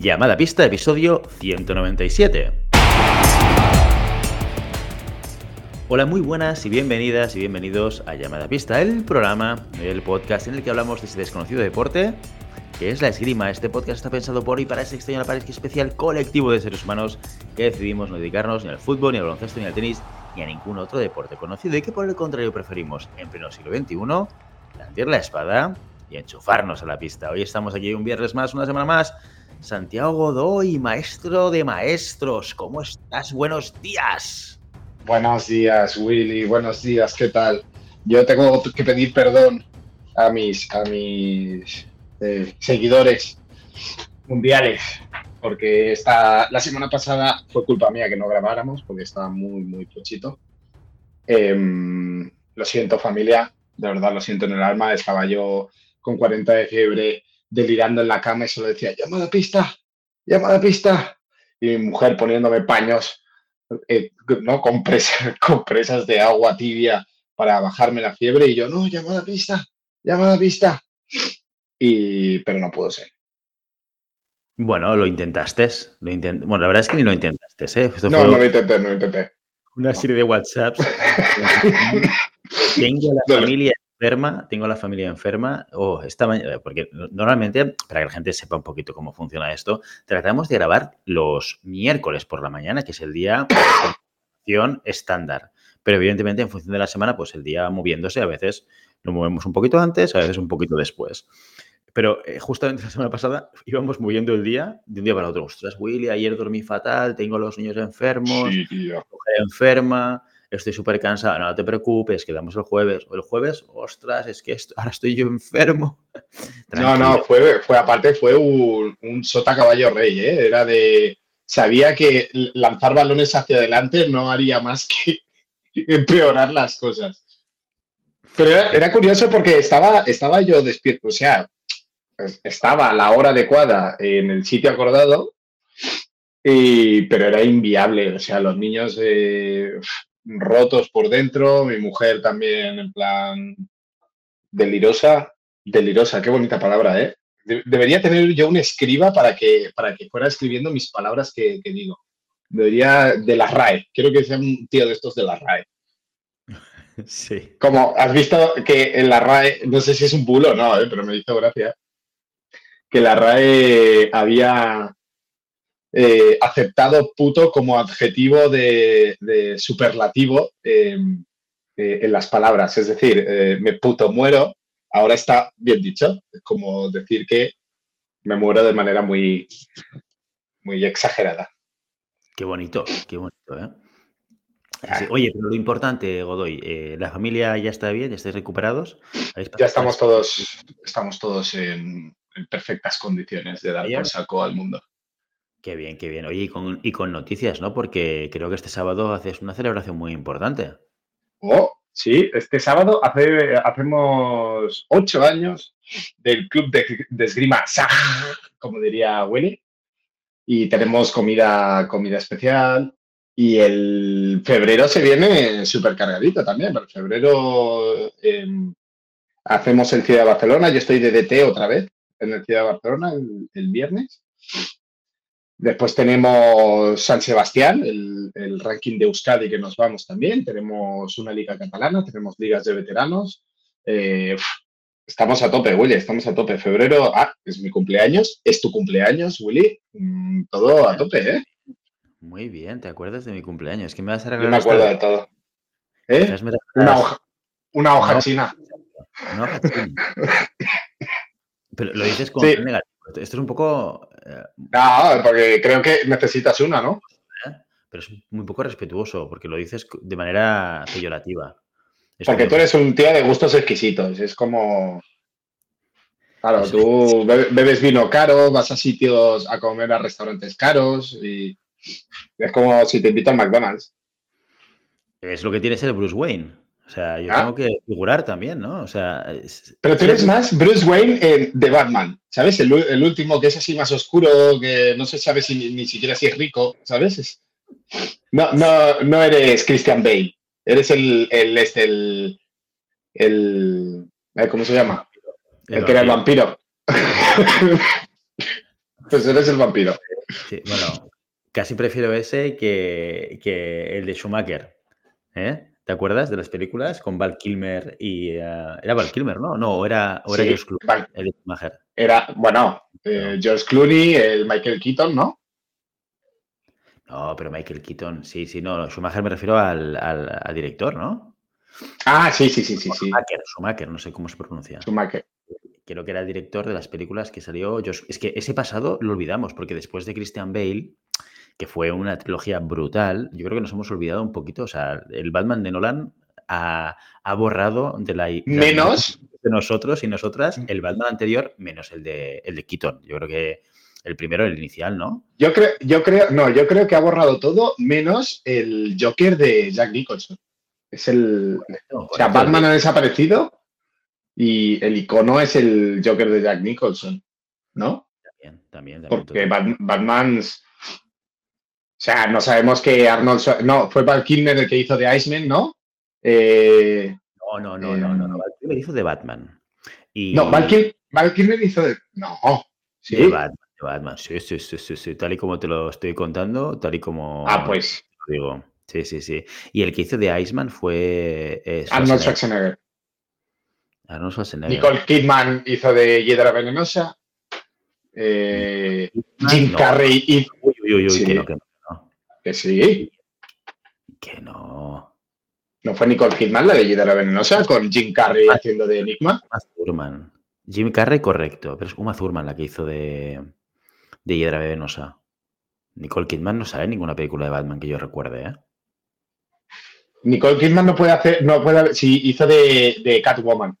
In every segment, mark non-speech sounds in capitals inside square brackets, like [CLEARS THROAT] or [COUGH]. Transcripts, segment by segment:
Llamada Pista, episodio 197. Hola, muy buenas y bienvenidas y bienvenidos a Llamada Pista, el programa, el podcast en el que hablamos de ese desconocido deporte que es la esgrima. Este podcast está pensado por y para ese extraño parezca especial colectivo de seres humanos que decidimos no dedicarnos ni al fútbol, ni al baloncesto, ni al tenis, ni a ningún otro deporte conocido y que por el contrario preferimos en pleno siglo XXI blandir la espada y enchufarnos a la pista. Hoy estamos aquí un viernes más, una semana más. Santiago Godoy, maestro de maestros, ¿cómo estás? Buenos días. Buenos días, Willy. Buenos días, ¿qué tal? Yo tengo que pedir perdón a mis, a mis eh, seguidores mundiales, porque esta, la semana pasada fue culpa mía que no grabáramos, porque estaba muy, muy pochito. Em, lo siento, familia, de verdad lo siento en el alma. Estaba yo con 40 de fiebre, delirando en la cama y solo decía, llama a la pista, llama a la pista. Y mi mujer poniéndome paños, eh, ¿no? Compresas, [LAUGHS] compresas de agua tibia para bajarme la fiebre y yo, no, llama a la pista, llama a la pista. Y, pero no pudo ser. Bueno, lo intentaste. Lo Bueno, la verdad es que ni lo intentaste. ¿eh? no, no lo intenté, no lo intenté. Una serie de WhatsApps. [LAUGHS] Tengo la familia enferma, tengo la familia enferma, oh, esta mañana, porque normalmente, para que la gente sepa un poquito cómo funciona esto, tratamos de grabar los miércoles por la mañana, que es el día [COUGHS] estándar. Pero evidentemente, en función de la semana, pues el día moviéndose, a veces lo movemos un poquito antes, a veces un poquito después. Pero eh, justamente la semana pasada [LAUGHS] íbamos moviendo el día de un día para otro. Ostras, Willy, ayer dormí fatal, tengo los niños enfermos, sí, mujer enferma, estoy súper cansada, no, te preocupes, quedamos el jueves. O el jueves, ostras, es que ahora estoy yo enfermo. [LAUGHS] no, no, fue, fue aparte, fue un, un sota caballo rey, ¿eh? Era de. Sabía que lanzar balones hacia adelante no haría más que [LAUGHS] empeorar las cosas. Pero era, curioso porque estaba, estaba yo despierto, o sea, estaba a la hora adecuada en el sitio acordado, y, pero era inviable. O sea, los niños eh, rotos por dentro, mi mujer también en plan delirosa, delirosa, qué bonita palabra, ¿eh? debería tener yo un escriba para que, para que fuera escribiendo mis palabras que, digo. Debería de la RAE, quiero que sea un tío de estos de la RAE. [LAUGHS] Sí. Como has visto que en la RAE, no sé si es un bulo o no, ¿eh? pero me hizo gracia, que la RAE había eh, aceptado puto como adjetivo de, superlativo em, eh, en las palabras. Es decir, eh, me puto muero, ahora está bien dicho. Es como decir que me muero de manera muy, muy exagerada. Qué bonito, qué bonito, ¿eh? Ah. Oye, pero lo importante, Godoy, ¿la familia ya está bien? ¿Ya estáis recuperados? Ya estamos todos, estamos todos en, perfectas condiciones de dar por saco al mundo. Qué bien, qué bien. Oye, y con, y con noticias, ¿no? Porque creo que este sábado haces una celebración muy importante. Oh, sí, este sábado hace, hacemos ocho años del club de, esgrima como diría Willy, y tenemos comida, comida especial. Y el febrero se viene súper cargadito también. Pero febrero em, hacemos el Ciudad de Barcelona. Yo estoy de DT otra vez en el Ciudad de Barcelona el viernes. Después tenemos San Sebastián, el, ranking de Euskadi que nos vamos también. Tenemos una liga catalana, tenemos ligas de veteranos. Eh, estamos a tope, Willy, estamos a tope. Febrero, ah, es mi cumpleaños, es tu cumpleaños, Willy. Mm, todo a tope, ¿eh? Muy bien, ¿te acuerdas de mi cumpleaños? ¿Qué me vas a regalar? Yo me acuerdo de todo. ¿Eh? Una hoja, una hoja china. Una hoja china. [LAUGHS] Pero lo dices con negativo. Esto es un poco. Eh, no, porque creo que necesitas una, ¿no? ¿Eh? Pero es muy poco respetuoso, porque lo dices de manera peyorativa. porque tú eres un tío de gustos exquisitos. Es como. Claro, tú bebes vino caro, vas a sitios a comer a restaurantes caros y es como si te invitan al McDonald's. Es lo que tiene ser Bruce Wayne. O sea, yo ah. tengo que figurar también, ¿no? O sea. Pero tú eres más Bruce Wayne de Batman, ¿sabes? El, último que es así más oscuro, que no se sabe si, ni siquiera si es rico, ¿sabes? No, no, no eres Christian Bale. Eres el, el, este, el, el ¿cómo se llama? El, que era el vampiro. [LAUGHS] Pues eres el vampiro. Sí, bueno, casi prefiero ese que, que el de Schumacher. ¿eh? ¿Te acuerdas de las películas con Val Kilmer y... eh, era Val Kilmer, ¿no? No, era, o era Sí, George Clooney, Val- el. Era, bueno, eh, George Clooney, el Michael Keaton, ¿no? No, pero Michael Keaton, sí, sí, no, Schumacher me refiero al, al- al director, ¿no? Ah, sí, sí, sí, sí, sí. Schumacher, Schumacher, no sé cómo se pronuncia. Schumacher. Creo que era el director de las películas que salió. George- Es que ese pasado lo olvidamos, porque después de Christian Bale, que fue una trilogía brutal, yo creo que nos hemos olvidado un poquito. O sea, el Batman de Nolan ha, ha borrado de la. Menos, de nosotros y nosotras el Batman anterior, menos el de, el de Keaton. Yo creo que el primero, el inicial, ¿no? yo creo, yo creo, no, yo creo que ha borrado todo menos el Joker de Jack Nicholson. Es el, o sea, correcto. Batman ha desaparecido y el icono es el Joker de Jack Nicholson, ¿no? También, también, también, Porque total. O sea, no sabemos que Arnold, Schwar- no, fue Val Kilmer el que hizo de Iceman, ¿no? Eh, No, no, no, no, no. no. Val Kilmer hizo de Batman. Y no, Val, Kil- Val Kilmer hizo de, no, sí. De Batman, de Batman. Sí, sí, sí, sí, sí. Tal y como te lo estoy contando, tal y como Ah, pues te lo digo. Sí, sí, sí. Y el que hizo de Iceman fue eh, Arnold Schwarzenegger. Arnold Schwarzenegger. Nicole Kidman hizo de Hiedra Venenosa. Eh, Jim. Carrey hizo Uy, uy, uy, uy, Sí. que no, que no. Que sí. Que no. ¿No fue Nicole Kidman la de Hiedra Venenosa con Jim Carrey Ah. haciendo de Enigma? Uma Thurman. Jim Carrey, correcto. Pero es Uma Thurman la que hizo de, de Hiedra Venenosa. Nicole Kidman no sale en ninguna película de Batman que yo recuerde, ¿eh? Nicole Kidman no puede hacer, no puede sí, hizo de, de Catwoman.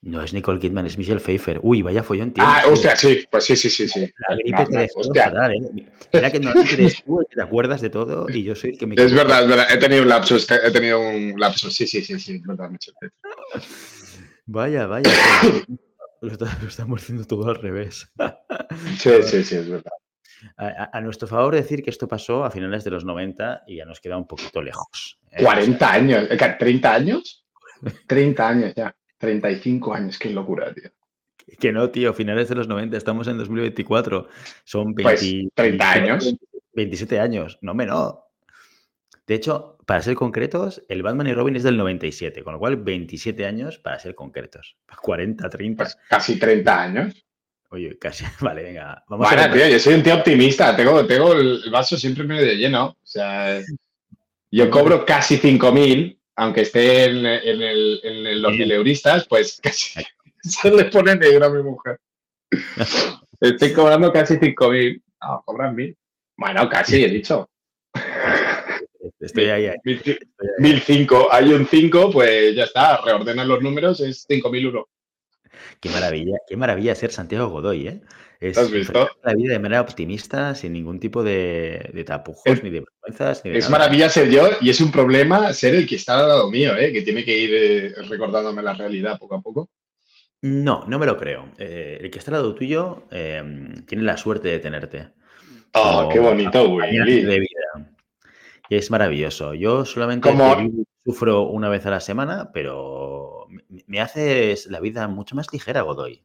No es Nicole Kidman, es Michelle Pfeiffer. Uy, vaya follón tío. Ah, hostia, sí, pues sí, sí, sí, sí. La gripe No, no, dejó hostia. fatal, ¿eh? Mira que no eres tú el que te acuerdas de todo y yo soy el que me Es verdad, es verdad, he tenido un lapsus, he tenido un lapsus, sí, sí, sí, sí, es verdad, Michelle Pfeiffer. Vaya, vaya. [COUGHS] Lo, estamos haciendo todo al revés. Sí, [LAUGHS] sí, sí, es verdad. A, nuestro favor decir que esto pasó a finales de los 90 y ya nos queda un poquito lejos. ¿eh? 40 años, eh, ¿30 años? [LAUGHS] 30 años ya, 35 años, qué locura, tío. Que no, tío, finales de los 90, estamos en 2024. Son 20 Pues, 30 años. 27 años, no menos. De hecho, para ser concretos, el Batman y Robin es del 97, con lo cual 27 años para ser concretos. [LAUGHS] 40, 30. Pues casi 30 años. Oye, casi. [LAUGHS] Vale, venga. Vamos a Bueno, tío, yo soy un tío optimista, tengo, tengo el vaso siempre medio lleno. O sea, yo cobro casi 5.000, aunque esté en, en el- en los mileuristas, pues casi se [LAUGHS] le pone negro a mi mujer. [LAUGHS] Estoy cobrando casi 5.000. No, cobran 1.000. Bueno, casi, he dicho. Estoy ahí, ahí. 1.005. Hay un 5, pues ya está, reordenan los números, es 5.001. Qué maravilla, qué maravilla ser Santiago Godoy, ¿eh? Es ¿Has visto? la vida de manera optimista, sin ningún tipo de, de tapujos, Es- ni de vergüenzas, ni de Es nada. maravilla ser yo y es un problema ser el que está al lado mío, ¿eh? que tiene que ir eh, recordándome la realidad poco a poco. No, no me lo creo. Eh, el que está al lado tuyo tiene la suerte de tenerte. Oh, como qué bonito, Willy. de vida. Y es maravilloso. Yo solamente sufro una vez a la semana, pero me haces la vida mucho más ligera, Godoy.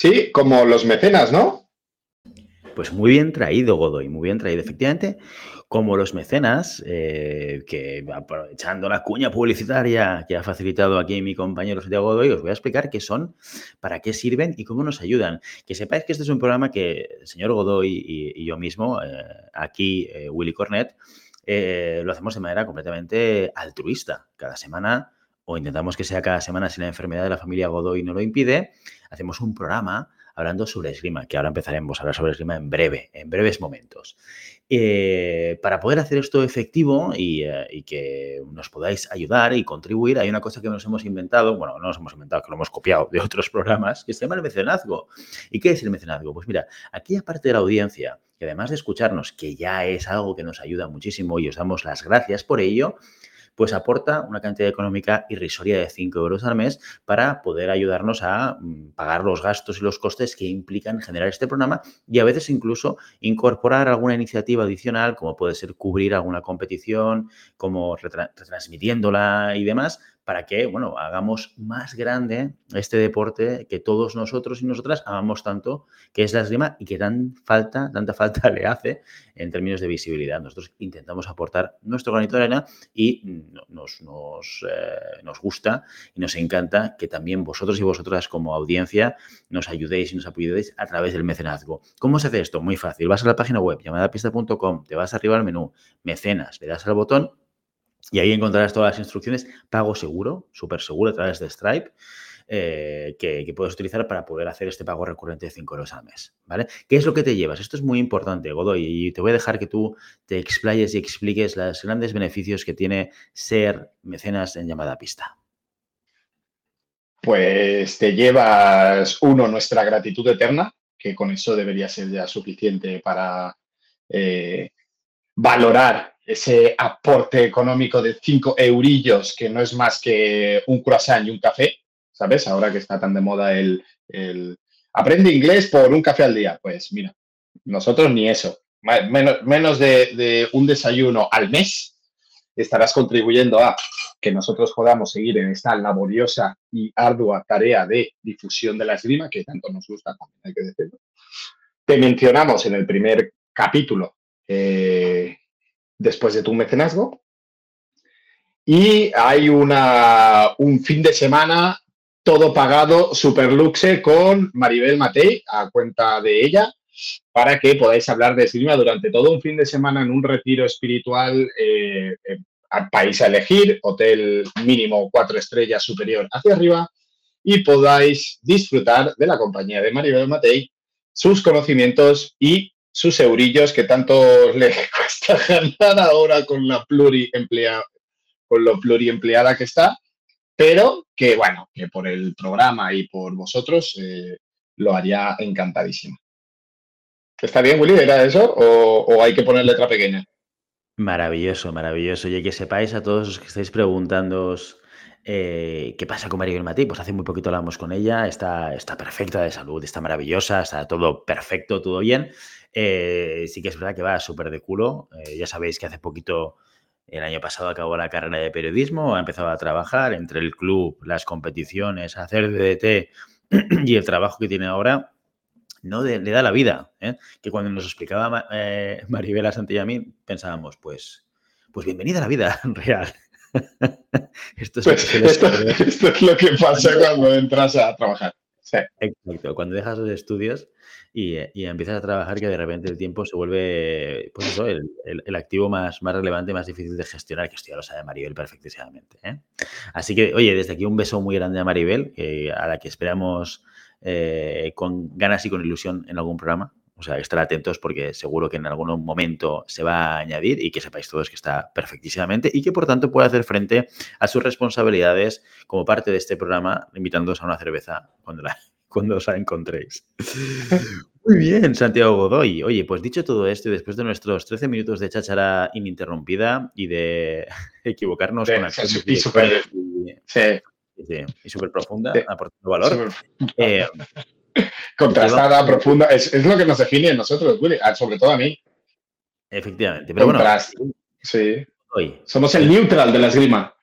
Sí, como los mecenas, ¿no? Pues muy bien traído, Godoy, muy bien traído. Efectivamente, como los mecenas, eh, que aprovechando la cuña publicitaria que ha facilitado aquí mi compañero Santiago Godoy, os voy a explicar qué son, para qué sirven y cómo nos ayudan. Que sepáis que este es un programa que el señor Godoy y, yo mismo, eh, aquí, eh, Willy Cornet, lo hacemos de manera completamente altruista. Cada semana, o intentamos que sea cada semana si la enfermedad de la familia Godoy no lo impide, hacemos un programa hablando sobre esgrima, que ahora empezaremos a hablar sobre esgrima en breve, en breves momentos. Eh, para poder hacer esto efectivo y, eh, y que nos podáis ayudar y contribuir, hay una cosa que nos hemos inventado, bueno, no nos hemos inventado, que lo hemos copiado de otros programas, que se llama el mecenazgo. ¿Y qué es el mecenazgo? Pues mira, aquella parte de la audiencia, que además de escucharnos, que ya es algo que nos ayuda muchísimo y os damos las gracias por ello, pues aporta una cantidad económica irrisoria de 5 euros al mes para poder ayudarnos a mm, pagar los gastos y los costes que implican generar este programa y a veces incluso incorporar alguna iniciativa adicional, como puede ser cubrir alguna competición, como retra- retransmitiéndola y demás, para que, bueno, hagamos más grande este deporte que todos nosotros y nosotras amamos tanto, que es la esgrima y que tan falta, tanta falta [LAUGHS] le hace en términos de visibilidad. Nosotros intentamos aportar nuestro granito de arena y nos, nos, eh, nos gusta y nos encanta que también vosotros y vosotras como audiencia nos ayudéis y nos apoyéis a través del mecenazgo. ¿Cómo se hace esto? Muy fácil. Vas a la página web llamadapista.com, te vas arriba al menú, mecenas, le das al botón y ahí encontrarás todas las instrucciones, pago seguro, súper seguro a través de Stripe. Eh, que, puedes utilizar para poder hacer este pago recurrente de 5 euros al mes. ¿vale? ¿Qué es lo que te llevas? Esto es muy importante, Godoy, y te voy a dejar que tú te explayes y expliques los grandes beneficios que tiene ser mecenas en llamada pista. Pues te llevas, uno, nuestra gratitud eterna, que con eso debería ser ya suficiente para eh, valorar ese aporte económico de 5 eurillos, que no es más que un croissant y un café, ¿sabes? Ahora que está tan de moda el, aprende inglés por un café al día. Pues mira, nosotros ni eso. Menos, menos de, un desayuno al mes estarás contribuyendo a que nosotros podamos seguir en esta laboriosa y ardua tarea de difusión de la esgrima, que tanto nos gusta, también hay que decirlo. Te mencionamos en el primer capítulo eh, después de tu mecenazgo. Y hay una, un fin de semana todo pagado super luxe con Maribel Matei, a cuenta de ella, para que podáis hablar de esgrima durante todo un fin de semana en un retiro espiritual eh, al país a elegir, hotel mínimo cuatro estrellas superior hacia arriba, y podáis disfrutar de la compañía de Maribel Matei, sus conocimientos y sus eurillos que tanto le [LAUGHS] cuesta ganar ahora con la pluriempleada, con lo pluriempleada que está, pero que bueno, que por el programa y por vosotros eh, lo haría encantadísimo. ¿Está bien, Willy? ¿Era eso? ¿O, hay que poner letra pequeña? Maravilloso, maravilloso. Y que sepáis a todos los que estáis preguntando eh, qué pasa con Maribel Matí, pues hace muy poquito hablamos con ella, está, está perfecta de salud, está maravillosa, está todo perfecto, todo bien. Eh, sí que es verdad que va súper de culo. Eh, ya sabéis que hace poquito, el año pasado, acabó la carrera de periodismo, ha empezado a trabajar entre el club, las competiciones, hacer DDT [CLEARS THROAT] y el trabajo que tiene ahora. No le da la vida. ¿eh? Que cuando nos explicaba [LAUGHS] Maribela Santillami, pensábamos, pues, pues bienvenida a la vida [LAUGHS] real. [LAUGHS] esto, es pues esto, es lo que pasa cuando entras a trabajar. Exacto, cuando dejas los estudios y, y, empiezas a trabajar que de repente el tiempo se vuelve, pues eso, el, el, activo más, más relevante, más difícil de gestionar, que esto ya lo sabe Maribel perfectísimamente. ¿eh? Así que, oye, desde aquí un beso muy grande a Maribel, a la que esperamos eh, con ganas y con ilusión en algún programa. O sea, estar atentos porque seguro que en algún momento se va a añadir y que sepáis todos que está perfectísimamente y que por tanto puede hacer frente a sus responsabilidades como parte de este programa, invitándoos a una cerveza cuando, la, [LAUGHS] cuando os la encontréis. [LAUGHS] Muy bien, Santiago Godoy. Oye, pues dicho todo esto y después de nuestros 13 minutos de cháchara ininterrumpida y de [LAUGHS] equivocarnos con acciones y súper sí. profunda, aportando valor. Eh, [LAUGHS] Contrastada, profunda. Es, lo que nos define a nosotros, Willy, sobre todo a mí. Efectivamente. Pero bueno. Sí. Somos el neutral de la esgrima.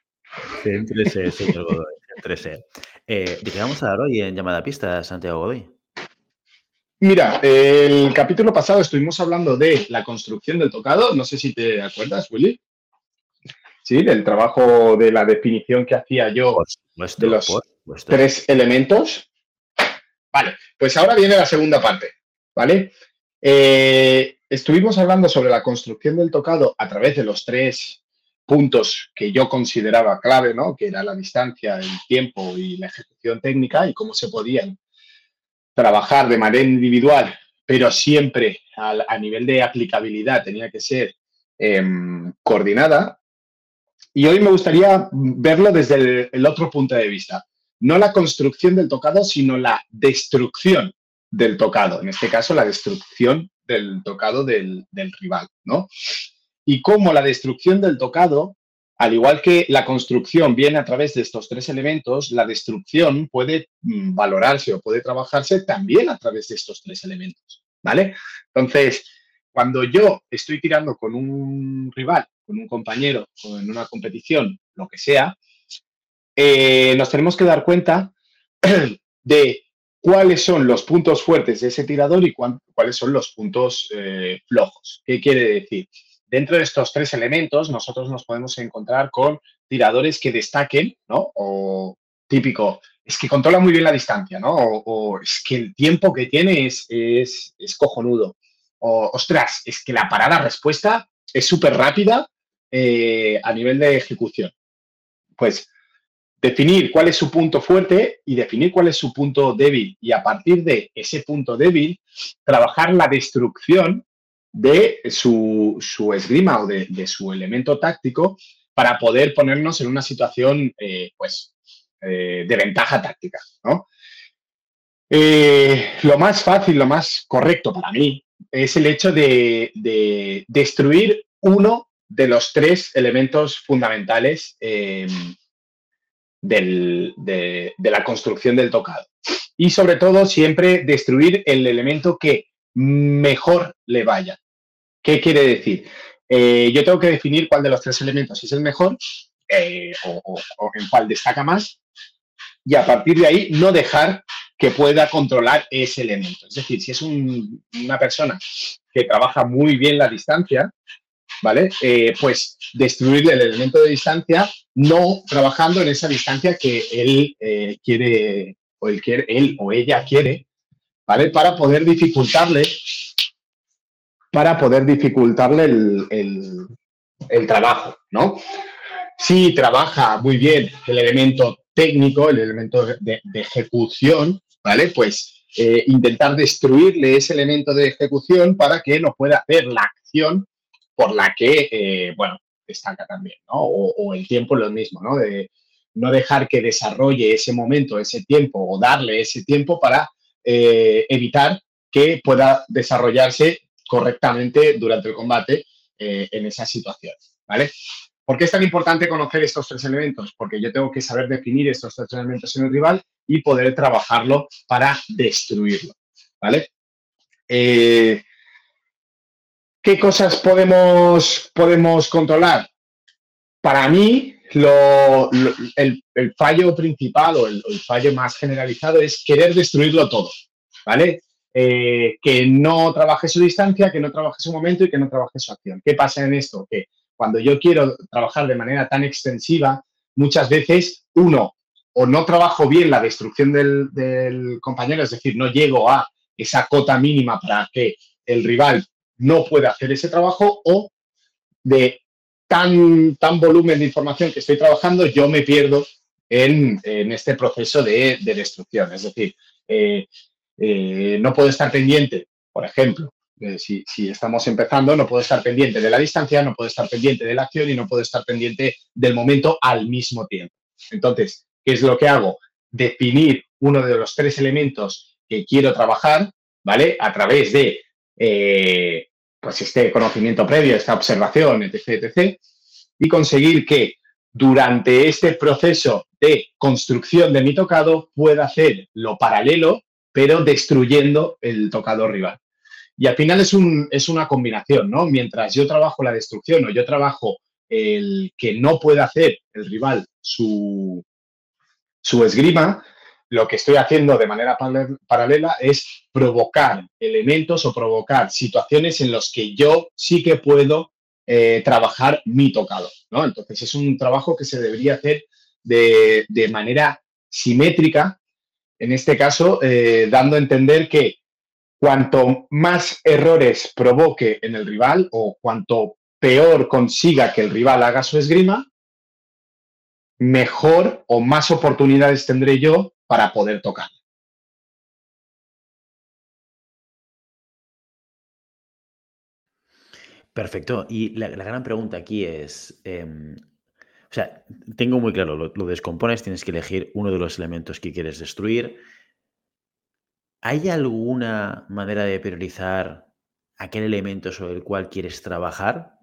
Entre ese, señor Godoy. Entre eh, ¿De qué vamos a dar hoy en llamada pista, Santiago Godoy? Mira, el capítulo pasado estuvimos hablando de la construcción del tocado. No sé si te acuerdas, Willy. Sí, del trabajo de la definición que hacía yo de los tres elementos. Vale, pues ahora viene la segunda parte, ¿vale? Eh, estuvimos hablando sobre la construcción del tocado a través de los tres puntos que yo consideraba clave, ¿no? Que era la distancia, el tiempo y la ejecución técnica y cómo se podían trabajar de manera individual, pero siempre a, nivel de aplicabilidad tenía que ser em, coordinada. Y hoy me gustaría verlo desde el otro punto de vista no la construcción del tocado, sino la destrucción del tocado, en este caso la destrucción del tocado del, rival, ¿no? Y cómo la destrucción del tocado, al igual que la construcción viene a través de estos tres elementos, la destrucción puede mm, valorarse o puede trabajarse también a través de estos tres elementos, ¿vale? Entonces, cuando yo estoy tirando con un rival, con un compañero, o en una competición, lo que sea, eh, nos tenemos que dar cuenta [CLEARS THROAT] de cuáles son los puntos fuertes de ese tirador y cuáles son los puntos eh, flojos. ¿Qué quiere decir? Dentro de estos tres elementos, nosotros nos podemos encontrar con tiradores que destaquen, ¿no? O típico, es que controla muy bien la distancia, ¿no? O, es que el tiempo que tiene es, es, cojonudo. O, ostras, es que la parada-respuesta es súper rápida eh, a nivel de ejecución. Pues definir cuál es su punto fuerte y definir cuál es su punto débil. Y a partir de ese punto débil, trabajar la destrucción de su, esgrima o de, su elemento táctico para poder ponernos en una situación, eh, pues, eh, de ventaja táctica, eh, lo más fácil, lo más correcto para mí es el hecho de, destruir uno de los tres elementos fundamentales em, de, la construcción del tocado. Y sobre todo, siempre destruir el elemento que mejor le vaya. ¿Qué quiere decir? Eh, yo tengo que definir cuál de los tres elementos es el mejor o, en cuál destaca más y a partir de ahí no dejar que pueda controlar ese elemento. Es decir, si es una persona que trabaja muy bien la distancia, ¿vale? Eh, pues destruir el elemento de distancia, no trabajando en esa distancia que él eh, quiere, o él, quiere, él o ella quiere, ¿vale? Para poder dificultarle, para poder dificultarle el, el trabajo, ¿no? Si trabaja muy bien el elemento técnico, el elemento de, ejecución, ¿vale? Pues eh, intentar destruirle ese elemento de ejecución para que no pueda hacer la acción por la que, eh, bueno, destaca también, ¿no? O, el tiempo lo mismo, ¿no? De no dejar que desarrolle ese momento, ese tiempo, o darle ese tiempo para eh, evitar que pueda desarrollarse correctamente durante el combate en esa situación, ¿vale? ¿Por qué es tan importante conocer estos tres elementos? Porque yo tengo que saber definir estos tres elementos en el rival y poder trabajarlo para destruirlo. ¿Vale? Eh, ¿Qué cosas podemos, podemos controlar? Para mí, el, fallo principal o el, fallo más generalizado es querer destruirlo todo. ¿Vale? Eh, que no trabaje su distancia, que no trabaje su momento y que no trabaje su acción. ¿Qué pasa en esto? Que cuando yo quiero trabajar de manera tan extensiva, muchas veces, uno, o no trabajo bien la destrucción del, compañero, es decir, no llego a esa cota mínima para que el rival no pueda hacer ese trabajo, o de tan, tan volumen de información que estoy trabajando, yo me pierdo en, este proceso de, destrucción. Es decir, eh, eh, no puedo estar pendiente, por ejemplo, eh, si, estamos empezando, no puedo estar pendiente de la distancia, no puedo estar pendiente de la acción y no puedo estar pendiente del momento al mismo tiempo. Entonces, ¿qué es lo que hago? Definir uno de los tres elementos que quiero trabajar, ¿vale? A través de pues este conocimiento previo, esta observación, etc., etc., y conseguir que durante este proceso de construcción de mi tocado pueda hacer lo paralelo, pero destruyendo el tocado rival. Y al final es, un, es una combinación, ¿no? Mientras yo trabajo la destrucción o yo trabajo el que no puede hacer el rival su, su esgrima, lo que estoy haciendo de manera paralela es provocar elementos o provocar situaciones en los que yo sí que puedo eh, trabajar mi tocado, ¿no? Entonces es un trabajo que se debería hacer de, manera simétrica, en este caso, eh, dando a entender que cuanto más errores provoque en el rival o cuanto peor consiga que el rival haga su esgrima, mejor o más oportunidades tendré yo para poder tocar. Perfecto. Y la, gran pregunta aquí es, em, o sea, tengo muy claro, lo descompones, tienes que elegir uno de los elementos que quieres destruir ¿Hay alguna manera de priorizar aquel elemento sobre el cual quieres trabajar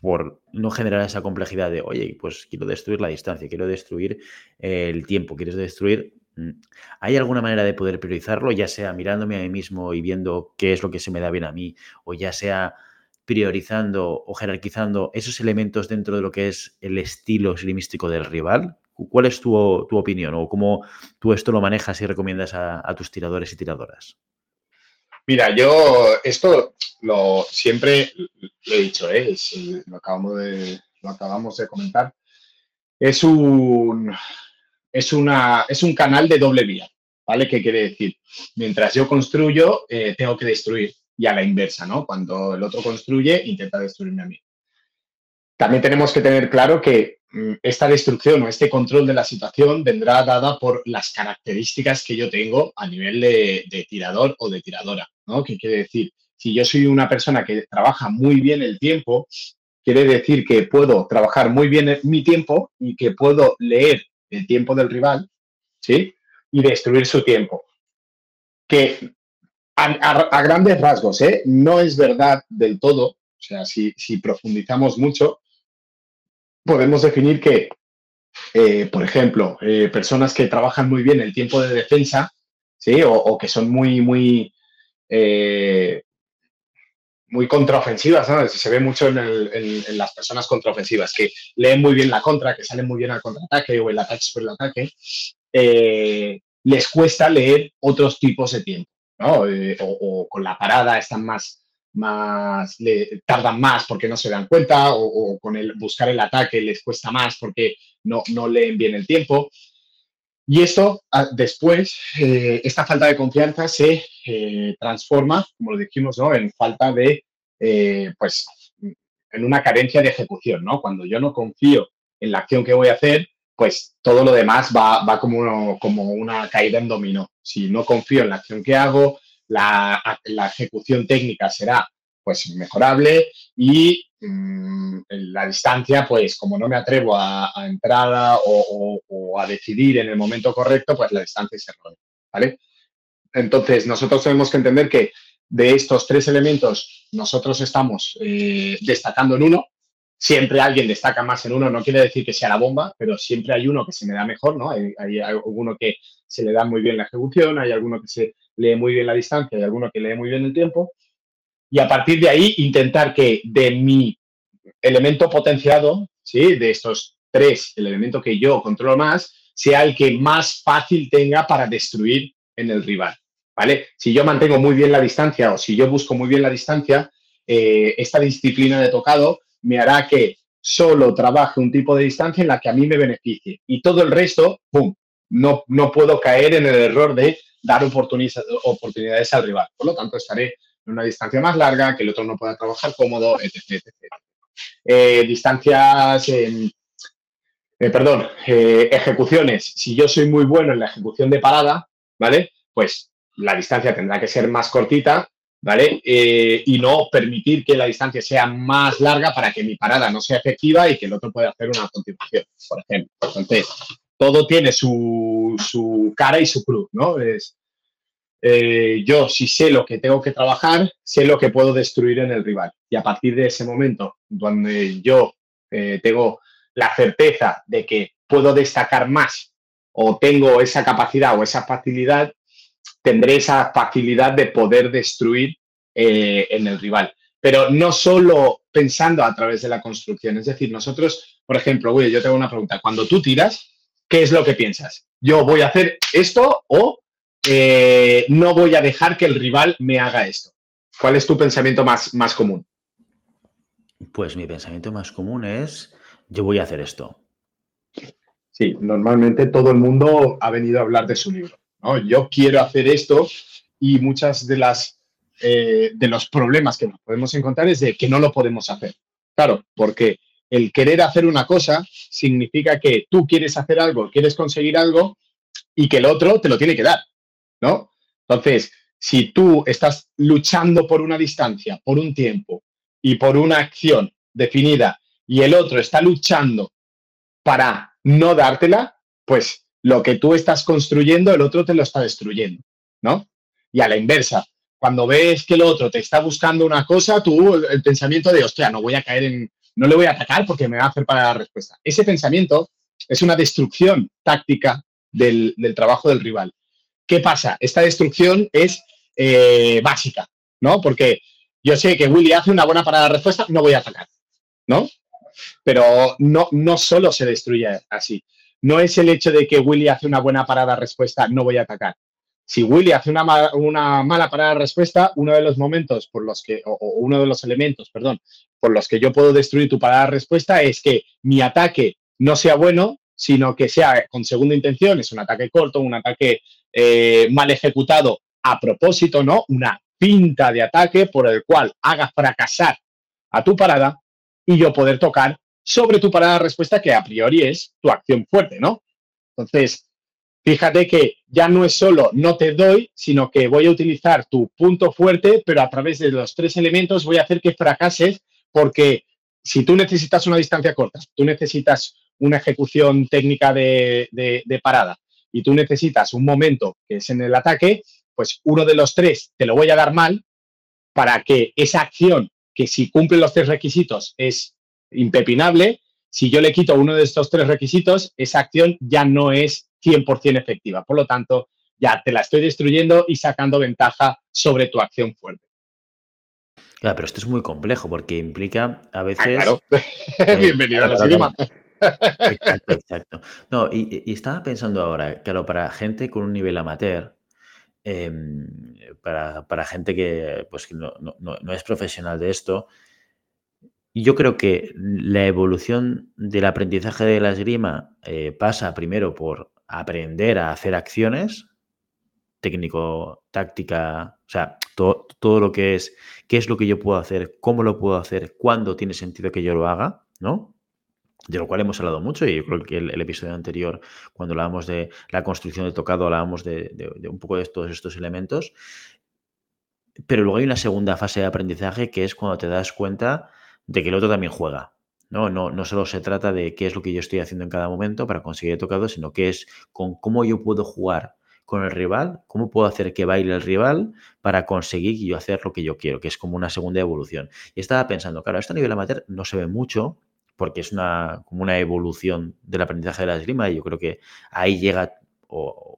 por no generar esa complejidad de, oye, pues quiero destruir la distancia, quiero destruir el tiempo, quieres destruir... Mm, ¿Hay alguna manera de poder priorizarlo, ya sea mirándome a mí mismo y viendo qué es lo que se me da bien a mí, o ya sea priorizando o jerarquizando esos elementos dentro de lo que es el estilo esgrimístico del rival? ¿Cuál es tu, opinión o cómo tú esto lo manejas y recomiendas a, tus tiradores y tiradoras? Mira, yo esto lo siempre lo he dicho, ¿eh? lo, acabamos de, lo acabamos de comentar. Es un, es, una, es un canal de doble vía, ¿vale? ¿Qué quiere decir? Mientras yo construyo, eh, tengo que destruir y a la inversa, ¿no? Cuando el otro construye, intenta destruirme a mí. También tenemos que tener claro que mm, esta destrucción o este control de la situación vendrá dada por las características que yo tengo a nivel de, tirador o de tiradora, ¿no? ¿Qué quiere decir? Si yo soy una persona que trabaja muy bien el tiempo, quiere decir que puedo trabajar muy bien mi tiempo y que puedo leer el tiempo del rival, ¿sí? Y destruir su tiempo. Que a, grandes rasgos, ¿eh? No es verdad del todo. O sea, si, profundizamos mucho, podemos definir que, eh, por ejemplo, eh, personas que trabajan muy bien el tiempo de defensa, ¿sí? O, que son muy, muy, eh, muy contraofensivas. Se ve mucho en, las personas contraofensivas, que leen muy bien la contra, que salen muy bien al contraataque o el ataque sobre el ataque, les cuesta leer otros tipos de tiempo. Eh, o, con la parada están más, más tardan más porque no se dan cuenta, o, con el buscar el ataque les cuesta más porque no, no leen bien el tiempo. Y esto ah, después, eh, esta falta de confianza se eh, transforma, como lo dijimos, ¿no? en falta de, pues, en una carencia de ejecución, ¿no? Cuando yo no confío en la acción que voy a hacer, pues todo lo demás va, va como, como, una caída en dominó. Si no confío en la acción que hago, la, la ejecución técnica será pues mejorable y mm, la distancia, pues como no me atrevo a, entrar o, a decidir en el momento correcto, pues la distancia se errónea, ¿vale? Entonces, nosotros tenemos que entender que de estos tres elementos, nosotros estamos eh, destacando en uno, Siempre alguien destaca más en uno, no quiere decir que sea la bomba, pero siempre hay uno que se me da mejor, ¿no? Hay, hay alguno que se le da muy bien la ejecución, hay alguno que se lee muy bien la distancia, hay alguno que lee muy bien el tiempo. Y a partir de ahí, intentar que de mi elemento potenciado, ¿sí? De estos tres, el elemento que yo controlo más, sea el que más fácil tenga para destruir en el rival, ¿vale? Si yo mantengo muy bien la distancia o si yo busco muy bien la distancia, eh, esta disciplina de tocado me hará que solo trabaje un tipo de distancia en la que a mí me beneficie. Y todo el resto, ¡pum! No, no puedo caer en el error de dar oportunidades al rival. Por lo tanto, estaré una distancia más larga, que el otro no pueda trabajar cómodo, etc. Eh, distancias, eh, perdón, eh, ejecuciones. Si yo soy muy bueno en la ejecución de parada, ¿vale? Pues la distancia tendrá que ser más cortita ¿vale? Y no permitir que la distancia sea más larga para que mi parada no sea efectiva y que el otro pueda hacer una continuación, por ejemplo. Entonces, todo tiene su, su cara y su cruz, ¿no? Es, eh, yo, si sé lo que tengo que trabajar, sé lo que puedo destruir en el rival. Y a partir de ese momento, donde yo eh, tengo la certeza de que puedo destacar más o tengo esa capacidad o esa facilidad, tendré esa facilidad de poder destruir eh, en el rival. Pero no solo pensando a través de la construcción. Es decir, nosotros, por ejemplo, yo tengo una pregunta. Cuando tú tiras, ¿qué es lo que piensas? ¿Yo voy a hacer esto o eh, no voy a dejar que el rival me haga esto? ¿Cuál es tu pensamiento más, más común? Pues mi pensamiento más común es, yo voy a hacer esto. Sí, normalmente todo el mundo ha venido a hablar de su libro. Yo quiero hacer esto y muchas de las eh, de los problemas que nos podemos encontrar es de que no lo podemos hacer. Claro, porque el querer hacer una cosa significa que tú quieres hacer algo, quieres conseguir algo y que el otro te lo tiene que dar, ¿no? Entonces, si tú estás luchando por una distancia, por un tiempo y por una acción definida y el otro está luchando para no dártela, pues lo que tú estás construyendo, el otro te lo está destruyendo, ¿no? Y a la inversa, cuando ves que el otro te está buscando una cosa, tú el pensamiento de, hostia, no voy a caer en, no le voy a atacar porque me va a hacer para la respuesta. Ese pensamiento es una destrucción táctica del, trabajo del rival. ¿Qué pasa? Esta destrucción es eh, básica, ¿no? Porque yo sé que Willy hace una buena para la respuesta, no voy a atacar, ¿no? Pero no, no solo se destruye así. no es el hecho de que Willy hace una buena parada-respuesta, no voy a atacar. Si Willy hace una, mala parada-respuesta, uno de los momentos por los que, o, uno de los elementos, perdón, por los que yo puedo destruir tu parada-respuesta es que mi ataque no sea bueno, sino que sea con segunda intención, es un ataque corto, un ataque eh, mal ejecutado a propósito, ¿no? Una pinta de ataque por el cual haga fracasar a tu parada y yo poder tocar sobre tu parada respuesta que a priori es tu acción fuerte, ¿no? Entonces, fíjate que ya no es solo no te doy, sino que voy a utilizar tu punto fuerte, pero a través de los tres elementos voy a hacer que fracases porque si tú necesitas una distancia corta, tú necesitas una ejecución técnica de, de parada y tú necesitas un momento que es en el ataque, pues uno de los tres te lo voy a dar mal para que esa acción, que si cumple los tres requisitos es impepinable, si yo le quito uno de estos tres requisitos, esa acción ya no es 100% efectiva. Por lo tanto, ya te la estoy destruyendo y sacando ventaja sobre tu acción fuerte. Claro, pero esto es muy complejo porque implica a ah, veces. claro. [LAUGHS] [LAUGHS] Bienvenido a la Exacto, exacto. No, y, estaba pensando ahora, claro, para gente con un nivel amateur, Em, para, gente que, pues, no, es profesional de esto, yo creo que la evolución del aprendizaje de la esgrima eh, pasa primero por aprender a hacer acciones, técnico, táctica, o sea, todo, todo lo que es, qué es lo que yo puedo hacer, cómo lo puedo hacer, cuándo tiene sentido que yo lo haga, ¿no? De lo cual hemos hablado mucho y yo creo que el, episodio anterior, cuando hablábamos de la construcción de tocado, hablábamos de, un poco de todos estos elementos. Pero luego hay una segunda fase de aprendizaje que es cuando te das cuenta de que el otro también juega. ¿no? No, no solo se trata de qué es lo que yo estoy haciendo en cada momento para conseguir el tocado, sino que es con cómo yo puedo jugar con el rival, cómo puedo hacer que baile el rival para conseguir yo hacer lo que yo quiero, que es como una segunda evolución. Y estaba pensando, claro, esto a nivel amateur no se ve mucho, porque es una, como una evolución del aprendizaje de la esgrima y yo creo que ahí llega o,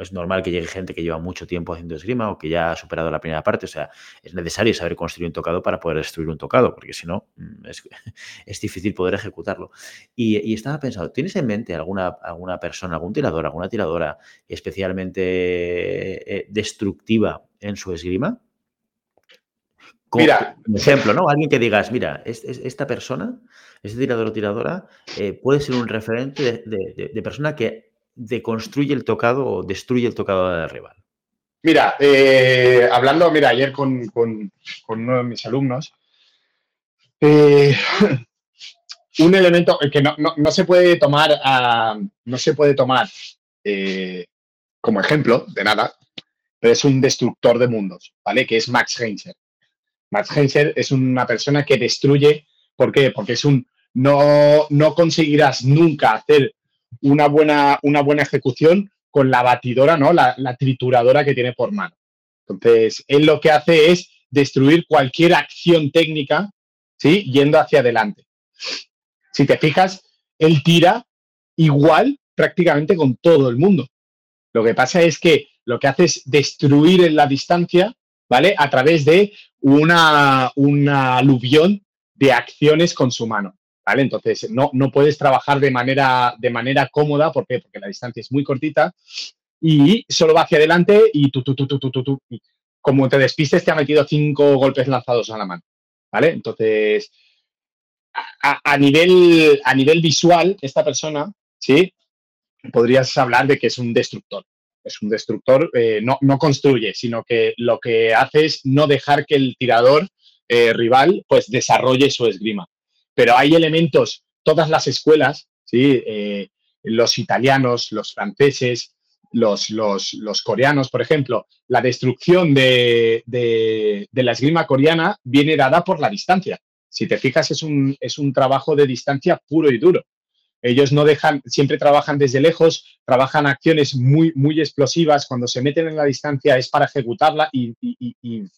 es normal que llegue gente que lleva mucho tiempo haciendo esgrima o que ya ha superado la primera parte, o sea, es necesario saber construir un tocado para poder destruir un tocado, porque si no, mm, es, [LAUGHS] difícil poder ejecutarlo. Y, estaba pensando, ¿tienes en mente alguna, alguna persona, algún tirador, alguna tiradora especialmente eh, destructiva en su esgrima? Mira, por ejemplo, ¿no? Alguien que digas, mira, esta persona, este tirador o tiradora, eh, puede ser un referente de, persona que deconstruye el tocado o destruye el tocado del rival. Mira, eh, hablando, mira, ayer con, uno de mis alumnos, eh, [LAUGHS] un elemento que no, se puede tomar, no se puede tomar como ejemplo de nada, pero es un destructor de mundos, ¿vale? Que es Max Heinzer. Max Heinzer es una persona que destruye, ¿por qué? Porque es un, no, no conseguirás nunca hacer una buena, una buena ejecución con la batidora, ¿no? La, trituradora que tiene por mano. Entonces, él lo que hace es destruir cualquier acción técnica, ¿sí? Yendo hacia adelante. Si te fijas, él tira igual prácticamente con todo el mundo. Lo que pasa es que lo que hace es destruir en la distancia, ¿vale? A través de una, aluvión de acciones con su mano. ¿Vale? Entonces, no, no puedes trabajar de manera, de manera cómoda, ¿por qué? Porque la distancia es muy cortita y solo va hacia adelante y tú, tú, tú, tú, tú, tú, como te despistes, te ha metido cinco golpes lanzados a la mano, ¿vale? Entonces, a, nivel, a nivel visual, esta persona, ¿sí? Podrías hablar de que es un destructor, es un destructor, eh, no, no, construye, sino que lo que hace es no dejar que el tirador eh, rival pues desarrolle su esgrima. Pero hay elementos, todas las escuelas, ¿sí? Eh, los italianos, los franceses, los, los, coreanos, por ejemplo, la destrucción de, de, la esgrima coreana viene dada por la distancia. Si te fijas, es un, es un trabajo de distancia puro y duro. Ellos no dejan, siempre trabajan desde lejos, trabajan acciones muy, muy explosivas. Cuando se meten en la distancia es para ejecutarla y,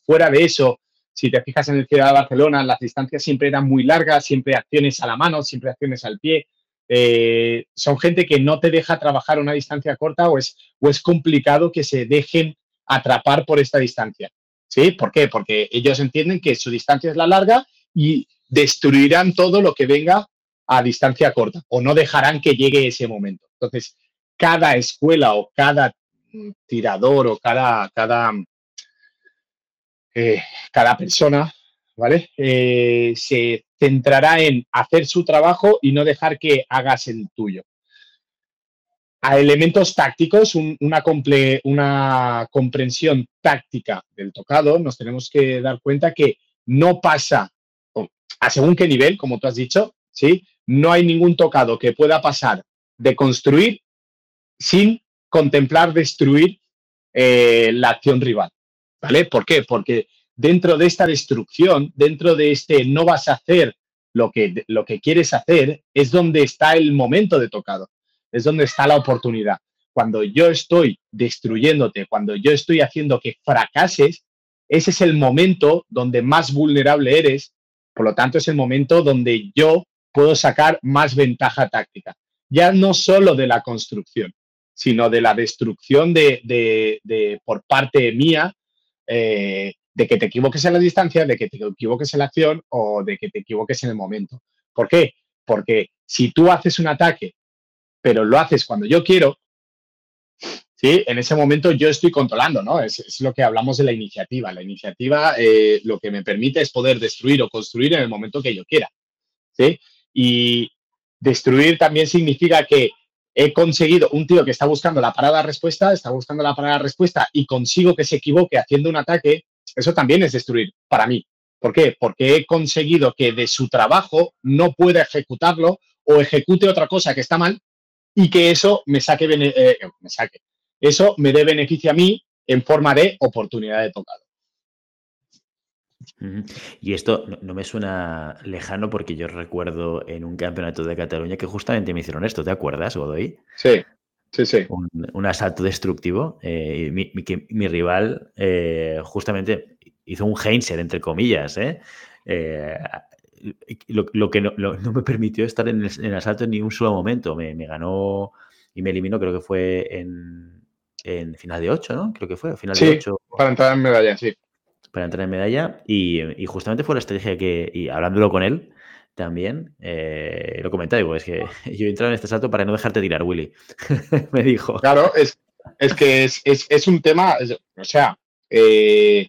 fuera de eso, si te fijas en el Ciudad de Barcelona, las distancias siempre eran muy largas, siempre acciones a la mano, siempre acciones al pie. Eh, son gente que no te deja trabajar una distancia corta o es, o es complicado que se dejen atrapar por esta distancia. ¿Sí? ¿Por qué? Porque ellos entienden que su distancia es la larga y destruirán todo lo que venga a distancia corta o no dejarán que llegue ese momento. Entonces, cada escuela o cada tirador o cada, cada, eh, cada persona, ¿vale? Eh, se centrará en hacer su trabajo y no dejar que hagas el tuyo. A elementos tácticos, una, una comprensión táctica del tocado, nos tenemos que dar cuenta que no pasa, a según qué nivel, como tú has dicho, ¿sí? No hay ningún tocado que pueda pasar de construir sin contemplar destruir eh, la acción rival. ¿Vale? ¿Por qué? Porque dentro de esta destrucción, dentro de este no vas a hacer lo que, lo que quieres hacer, es donde está el momento de tocado, es donde está la oportunidad. Cuando yo estoy destruyéndote, cuando yo estoy haciendo que fracases, ese es el momento donde más vulnerable eres, por lo tanto es el momento donde yo puedo sacar más ventaja táctica. Ya no solo de la construcción, sino de la destrucción de, por parte mía, eh, de que te equivoques en la distancia, de que te equivoques en la acción o de que te equivoques en el momento. ¿Por qué? Porque si tú haces un ataque, pero lo haces cuando yo quiero, ¿sí? en ese momento yo estoy controlando, ¿no? Es, lo que hablamos de la iniciativa. La iniciativa eh, lo que me permite es poder destruir o construir en el momento que yo quiera. ¿sí? Y destruir también significa que he conseguido un tío que está buscando la parada respuesta, está buscando la parada respuesta y consigo que se equivoque haciendo un ataque, eso también es destruir para mí. ¿Por qué? Porque he conseguido que de su trabajo no pueda ejecutarlo o ejecute otra cosa que está mal y que eso me saque, eh, me saque. Eso me dé beneficio a mí en forma de oportunidad de tocado. Y esto no, me suena lejano porque yo recuerdo en un campeonato de Cataluña que justamente me hicieron esto, ¿te acuerdas, Godoy? Sí, sí, sí. Un, asalto destructivo. Eh, mi, mi, rival eh, justamente hizo un Heinzer, entre comillas, ¿eh? lo, que no, me permitió estar en el, asalto en ni un solo momento. Me, ganó y me eliminó, creo que fue en, final de 8, ¿no? Creo que fue, final de 8. Para entrar en medalla, sí para entrar en medalla. Y, justamente fue la estrategia que, y hablándolo con él también, eh, lo comenté, digo, es que [LAUGHS] yo he entrado en este salto para no dejarte tirar, Willy. [LAUGHS] Me dijo. Claro, es, es que es, un tema, o sea, eh,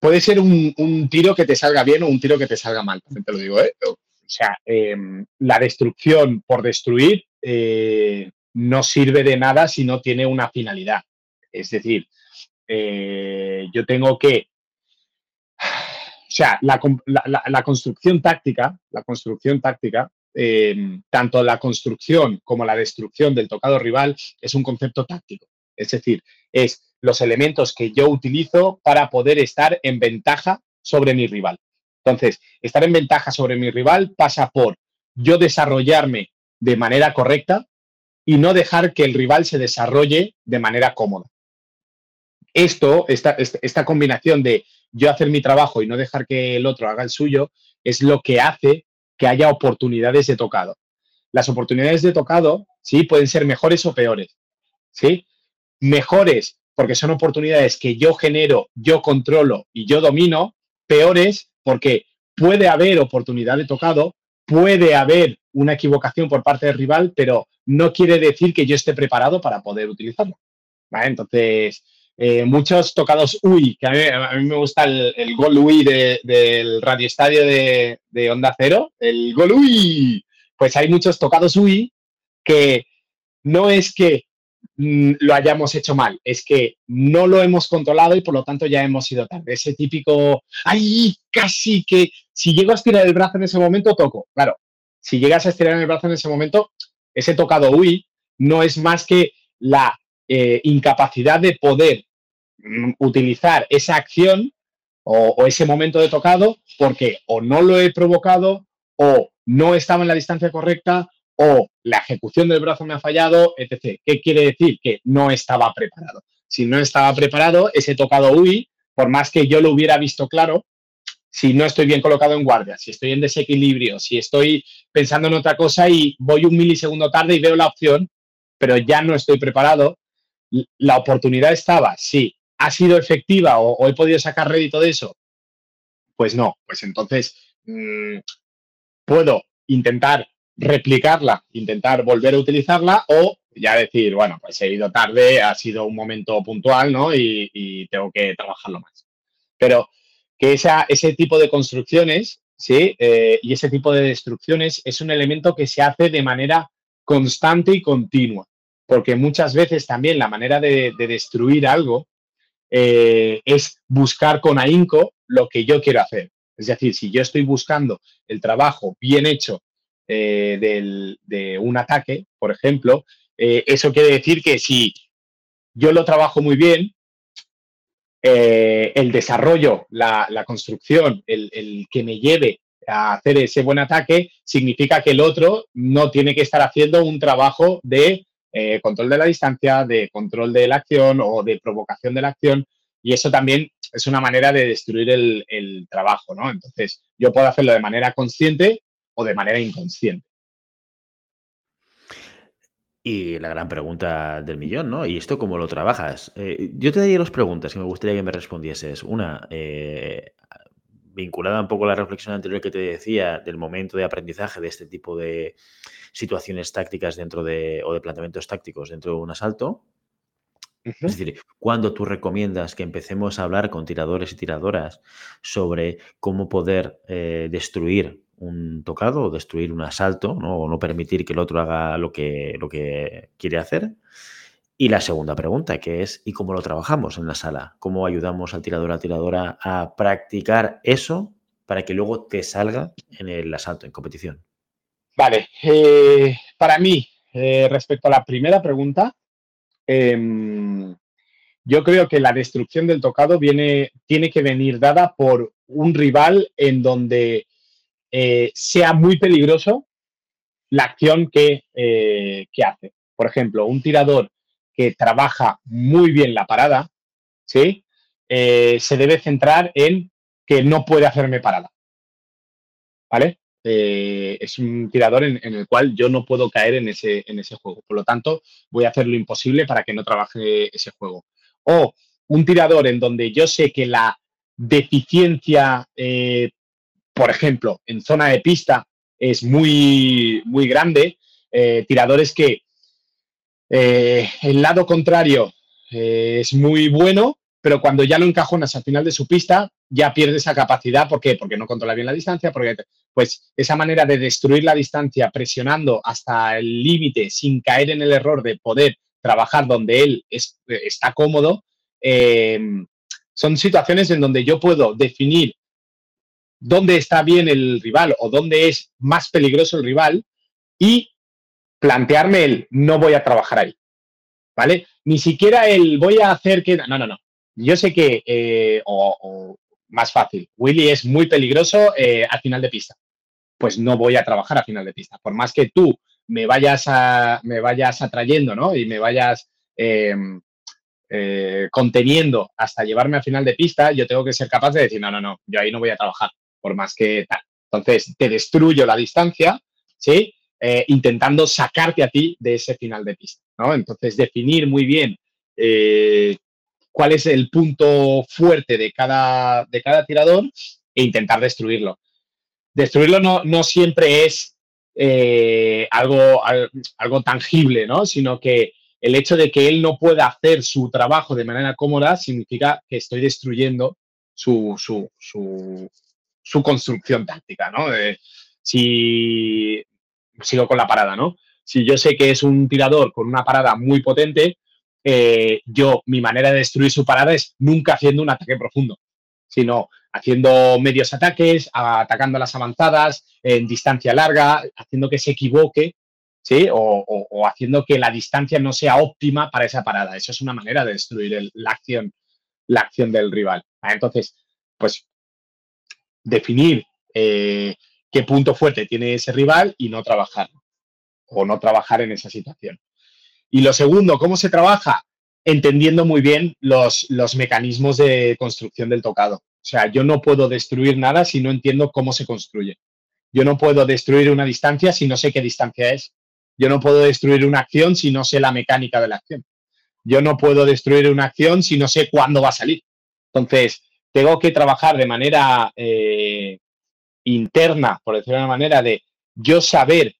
puede ser un, tiro que te salga bien o un tiro que te salga mal, te lo digo, ¿eh? O sea, em, la destrucción por destruir no sirve de nada si no tiene una finalidad. Es decir, eh, yo tengo que, [SIGHS] o sea, la, construcción táctica, la construcción táctica, em, tanto la construcción como la destrucción del tocado rival es un concepto táctico. Es decir, es los elementos que yo utilizo para poder estar en ventaja sobre mi rival. Entonces, estar en ventaja sobre mi rival pasa por yo desarrollarme de manera correcta y no dejar que el rival se desarrolle de manera cómoda esto, esta, esta combinación de yo hacer mi trabajo y no dejar que el otro haga el suyo, es lo que hace que haya oportunidades de tocado. Las oportunidades de tocado, sí, pueden ser mejores o peores, ¿sí? Mejores porque son oportunidades que yo genero, yo controlo y yo domino, peores porque puede haber oportunidad de tocado, puede haber una equivocación por parte del rival, pero no quiere decir que yo esté preparado para poder utilizarlo. Entonces, eh, muchos tocados UI, que a mí, me gusta el, gol UI del radioestadio de, de Onda Cero, el gol UI. Pues hay muchos tocados UI que no es que mm, lo hayamos hecho mal, es que no lo hemos controlado y por lo tanto ya hemos ido tarde. Ese típico, ay, casi que si llego a estirar el brazo en ese momento, toco. Claro, si llegas a estirar el brazo en ese momento, ese tocado UI no es más que la eh, incapacidad de poder utilizar esa acción o, ese momento de tocado porque o no lo he provocado o no estaba en la distancia correcta o la ejecución del brazo me ha fallado, etc. ¿Qué quiere decir? Que no estaba preparado. Si no estaba preparado, ese tocado UI, por más que yo lo hubiera visto claro, si no estoy bien colocado en guardia, si estoy en desequilibrio, si estoy pensando en otra cosa y voy un milisegundo tarde y veo la opción, pero ya no estoy preparado, la oportunidad estaba, sí, ¿Ha sido efectiva o, he podido sacar rédito de eso? Pues no, pues entonces mm, puedo intentar replicarla, intentar volver a utilizarla o ya decir, bueno, pues he ido tarde, ha sido un momento puntual, ¿no? Y, tengo que trabajarlo más. Pero que ese tipo de construcciones, ¿sí? Eh, y ese tipo de destrucciones es un elemento que se hace de manera constante y continua, porque muchas veces también la manera de, destruir algo eh, es buscar con ahínco lo que yo quiero hacer. Es decir, si yo estoy buscando el trabajo bien hecho eh, de un ataque, por ejemplo, eh, eso quiere decir que si yo lo trabajo muy bien, el desarrollo, la, construcción, el, que me lleve a hacer ese buen ataque, significa que el otro no tiene que estar haciendo un trabajo de eh, control de la distancia, de control de la acción o de provocación de la acción. Y eso también es una manera de destruir el, el trabajo, ¿no? Entonces, yo puedo hacerlo de manera consciente o de manera inconsciente. Y la gran pregunta del millón, ¿no? ¿Y esto cómo lo trabajas? Eh, yo te daría dos preguntas que me gustaría que me respondieses. Una, eh, vinculada un poco a la reflexión anterior que te decía del momento de aprendizaje de este tipo de situaciones tácticas dentro de, o de planteamientos tácticos dentro de un asalto. Es decir, cuando tú recomiendas que empecemos a hablar con tiradores y tiradoras sobre cómo poder eh, destruir un tocado o destruir un asalto, ¿no? o no permitir que el otro haga lo que, lo que quiere hacer. Y la segunda pregunta, que es, ¿y cómo lo trabajamos en la sala? ¿Cómo ayudamos al tirador o tiradora a practicar eso para que luego te salga en el asalto, en competición? Vale, eh, para mí, eh, respecto a la primera pregunta, em, yo creo que la destrucción del tocado viene, tiene que venir dada por un rival en donde eh, sea muy peligroso la acción eh, que, hace. Por ejemplo, un tirador que trabaja muy bien la parada, ¿sí? Eh, se debe centrar en que no puede hacerme parada. ¿Vale? es un tirador en, el cual yo no puedo caer en ese, en ese juego. Por lo tanto, voy a hacer lo imposible para que no trabaje ese juego. O un tirador en donde yo sé que la deficiencia por ejemplo, en zona de pista es muy, muy grande. Eh, tiradores que eh, el lado contrario eh, es muy bueno, pero cuando ya lo encajonas al final de su pista, ya pierde esa capacidad. ¿Por qué? Porque no controla bien la distancia, porque pues esa manera de destruir la distancia presionando hasta el límite sin caer en el error de poder trabajar donde él está cómodo, son situaciones en donde yo puedo definir dónde está bien el rival o dónde es más peligroso el rival y plantearme el no voy a trabajar ahí. ¿Vale? Ni siquiera el voy a hacer que. No, no, no. Yo sé que, eh, o, más fácil, Willy es muy peligroso eh, al final de pista. Pues no voy a trabajar a final de pista. Por más que tú me vayas, a, me vayas atrayendo, ¿no? Y me vayas em, eh, conteniendo hasta llevarme a final de pista, yo tengo que ser capaz de decir, no, no, no, yo ahí no voy a trabajar por más que tal. Entonces, te destruyo la distancia, ¿sí? Eh, intentando sacarte a ti de ese final de pista, ¿no? Entonces, definir muy bien eh, cuál es el punto fuerte de cada, de cada tirador e intentar destruirlo. Destruirlo no, no siempre es eh, algo, algo tangible, ¿no? Sino que el hecho de que él no pueda hacer su trabajo de manera cómoda significa que estoy destruyendo su, su, su construcción táctica, ¿no? si sigo con la parada, ¿no? Si yo sé que es un tirador con una parada muy potente, eh, yo, mi manera de destruir su parada es nunca haciendo un ataque profundo, sino haciendo medios ataques, atacando las avanzadas, en distancia larga, haciendo que se equivoque, ¿sí? O, haciendo que la distancia no sea óptima para esa parada. Eso es una manera de destruir la, acción, la acción del rival. Entonces, pues definir eh, qué punto fuerte tiene ese rival y no trabajar o no trabajar en esa situación. Y lo segundo, ¿cómo se trabaja? Entendiendo muy bien los, los mecanismos de construcción del tocado. O sea, yo no puedo destruir nada si no entiendo cómo se construye. Yo no puedo destruir una distancia si no sé qué distancia es. Yo no puedo destruir una acción si no sé la mecánica de la acción. Yo no puedo destruir una acción si no sé cuándo va a salir. Entonces, tengo que trabajar de manera eh, interna, por decirlo de una manera, de yo saber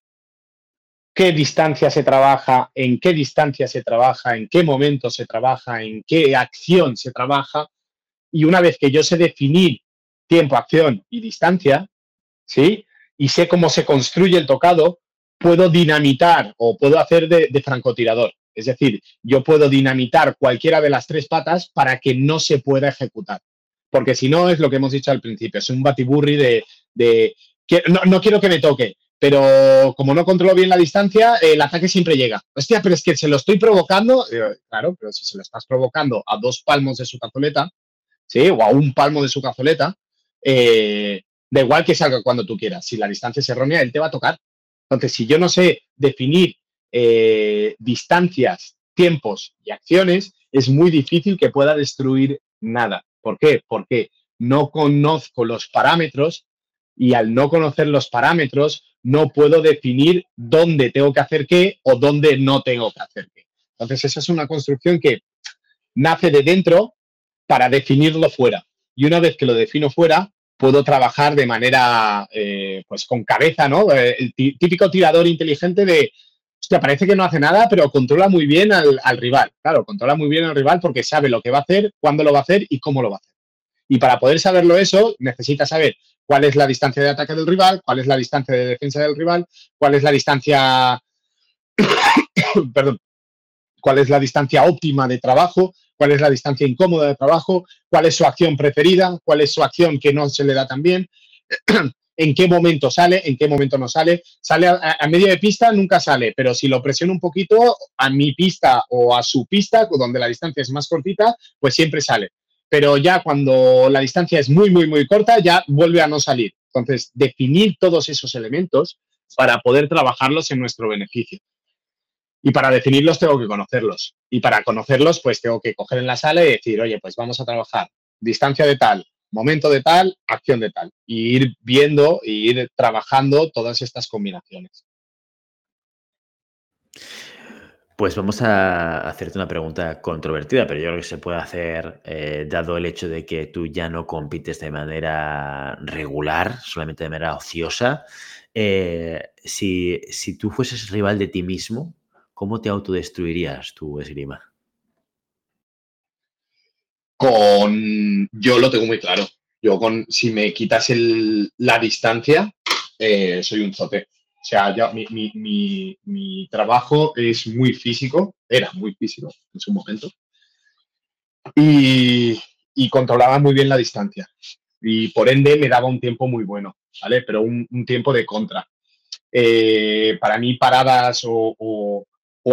qué distancia se trabaja, en qué distancia se trabaja, en qué momento se trabaja, en qué acción se trabaja. Y una vez que yo sé definir tiempo, acción y distancia, ¿sí? Y sé cómo se construye el tocado, puedo dinamitar o puedo hacer de, francotirador. Es decir, yo puedo dinamitar cualquiera de las tres patas para que no se pueda ejecutar. Porque si no, es lo que hemos dicho al principio, es un batiburri de, de no, no, quiero que me toque, pero como no controlo bien la distancia, el ataque siempre llega. Hostia, pero es que se lo estoy provocando. Claro, pero si se lo estás provocando a dos palmos de su cazoleta, ¿sí? O a un palmo de su cazoleta, eh, da igual que salga cuando tú quieras. Si la distancia es errónea, él te va a tocar. Entonces, si yo no sé definir eh, distancias, tiempos y acciones, es muy difícil que pueda destruir nada. ¿Por qué? Porque no conozco los parámetros y al no conocer los parámetros, no puedo definir dónde tengo que hacer qué o dónde no tengo que hacer qué. Entonces, esa es una construcción que nace de dentro para definirlo fuera. Y una vez que lo defino fuera, puedo trabajar de manera, eh, pues con cabeza, ¿no? Eh, el típico tirador inteligente de, hostia, parece que no hace nada, pero controla muy bien al, al, rival. Claro, controla muy bien al rival porque sabe lo que va a hacer, cuándo lo va a hacer y cómo lo va a hacer. Y para poder saberlo eso, necesita saber cuál es la distancia de ataque del rival, cuál es la distancia de defensa del rival, cuál es la distancia, [COUGHS] perdón, cuál es la distancia óptima de trabajo, cuál es la distancia incómoda de trabajo, cuál es su acción preferida, cuál es su acción que no se le da tan bien, en qué momento sale, en qué momento no sale. Sale a, a medio de pista, nunca sale, pero si lo presiono un poquito a mi pista o a su pista, donde la distancia es más cortita, pues siempre sale pero ya cuando la distancia es muy, muy, muy corta, ya vuelve a no salir. Entonces, definir todos esos elementos para poder trabajarlos en nuestro beneficio. Y para definirlos tengo que conocerlos. Y para conocerlos, pues tengo que coger en la sala y decir, oye, pues vamos a trabajar distancia de tal, momento de tal, acción de tal. Y ir viendo y ir trabajando todas estas combinaciones. Pues vamos a hacerte una pregunta controvertida, pero yo creo que se puede hacer eh, dado el hecho de que tú ya no compites de manera regular, solamente de manera ociosa. Eh, si, si, tú fueses rival de ti mismo, ¿cómo te autodestruirías tu esgrima? Con. Yo lo tengo muy claro. Yo con. Si me quitas el, la distancia, eh, soy un zote. O sea, ya mi, mi, trabajo es muy físico, era muy físico en su momento, y, controlaba muy bien la distancia. Y por ende me daba un tiempo muy bueno, ¿vale? Pero un, tiempo de contra. Eh, para mí, paradas o,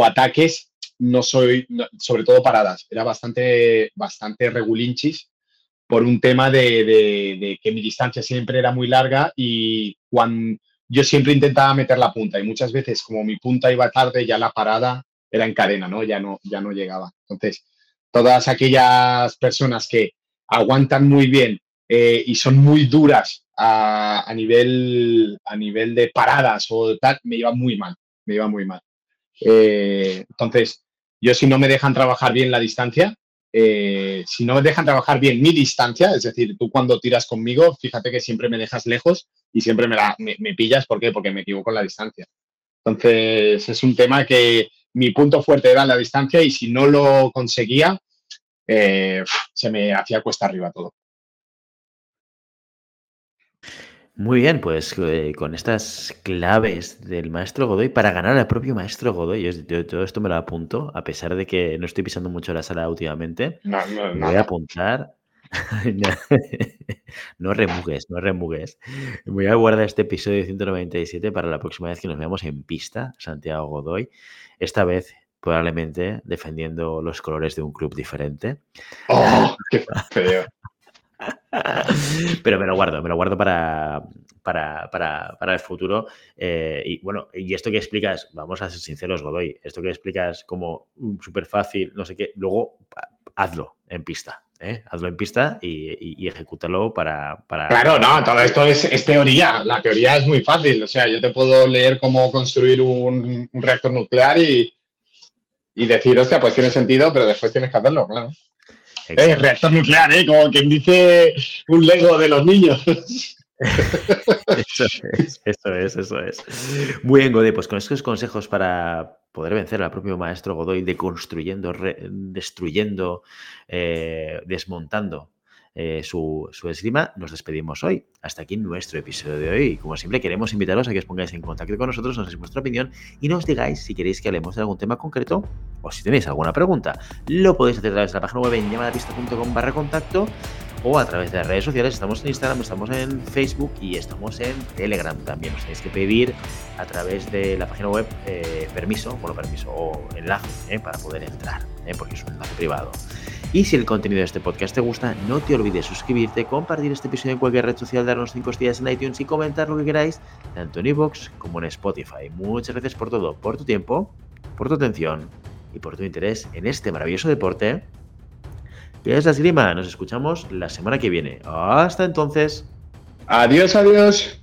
ataques, no soy, sobre todo paradas, era bastante, bastante regulinchis por un tema de, de que mi distancia siempre era muy larga y cuando yo siempre intentaba meter la punta y muchas veces como mi punta iba tarde, ya la parada era en cadena, ¿no? Ya no, ya no llegaba. Entonces, todas aquellas personas que aguantan muy bien eh, y son muy duras a, nivel, a nivel de paradas o tal, me iba muy mal, me iba muy mal. Eh, entonces, yo si no me dejan trabajar bien la distancia, eh, si no me dejan trabajar bien mi distancia, es decir, tú cuando tiras conmigo, fíjate que siempre me dejas lejos y siempre me, me, pillas. ¿Por qué? Porque me equivoco en la distancia. Entonces, es un tema que mi punto fuerte era la distancia y si no lo conseguía, eh, se me hacía cuesta arriba todo. Muy bien, pues eh, con estas claves del maestro Godoy para ganar al propio maestro Godoy, yo, todo esto me lo apunto, a pesar de que no estoy pisando mucho la sala últimamente, me voy a apuntar [LAUGHS] no remugues, no remugues. Voy a guardar este episodio 197 para la próxima vez que nos veamos en pista, Santiago Godoy. Esta vez probablemente defendiendo los colores de un club diferente. ¡Oh, qué feo! [LAUGHS] Pero me lo guardo, me lo guardo para, para, para, el futuro. Eh, y bueno, y esto que explicas, vamos a ser sinceros, Godoy, esto que explicas como súper fácil, no sé qué, luego hazlo en pista. ¿eh? hazlo en pista y, ejecútalo para, Claro, no, todo esto es, teoría. La teoría es muy fácil. O sea, yo te puedo leer cómo construir un, reactor nuclear y, y, decir, hostia, pues tiene sentido, pero después tienes que hacerlo, claro. Eh, reactor nuclear, ¿eh? Como quien dice un Lego de los niños. eso es, eso es, eso es. Muy bien, Godé, pues con estos consejos para poder vencer al propio maestro Godoy, deconstruyendo, destruyendo, eh, desmontando eh, su, su, esgrima, nos despedimos hoy. Hasta aquí nuestro episodio de hoy. Como siempre, queremos invitaros a que os pongáis en contacto con nosotros, nos deis vuestra opinión y nos digáis si queréis que hablemos de algún tema concreto o si tenéis alguna pregunta. Lo podéis hacer a través de la página web en llamadapista.com barra contacto o a través de las redes sociales. Estamos en Instagram, estamos en Facebook y estamos en Telegram también. Os tenéis que pedir a través de la página web eh, permiso, bueno, permiso o enlace eh, para poder entrar, porque es un enlace privado. Y si el contenido de este podcast te gusta, no te olvides suscribirte, compartir este episodio en cualquier red social, darnos 5 estrellas en iTunes y comentar lo que queráis, tanto en iVoox como en Spotify. Muchas gracias por todo, por tu tiempo, por tu atención y por tu interés en este maravilloso deporte que es la esgrima. Nos escuchamos la semana que viene. Hasta entonces. Adiós, adiós.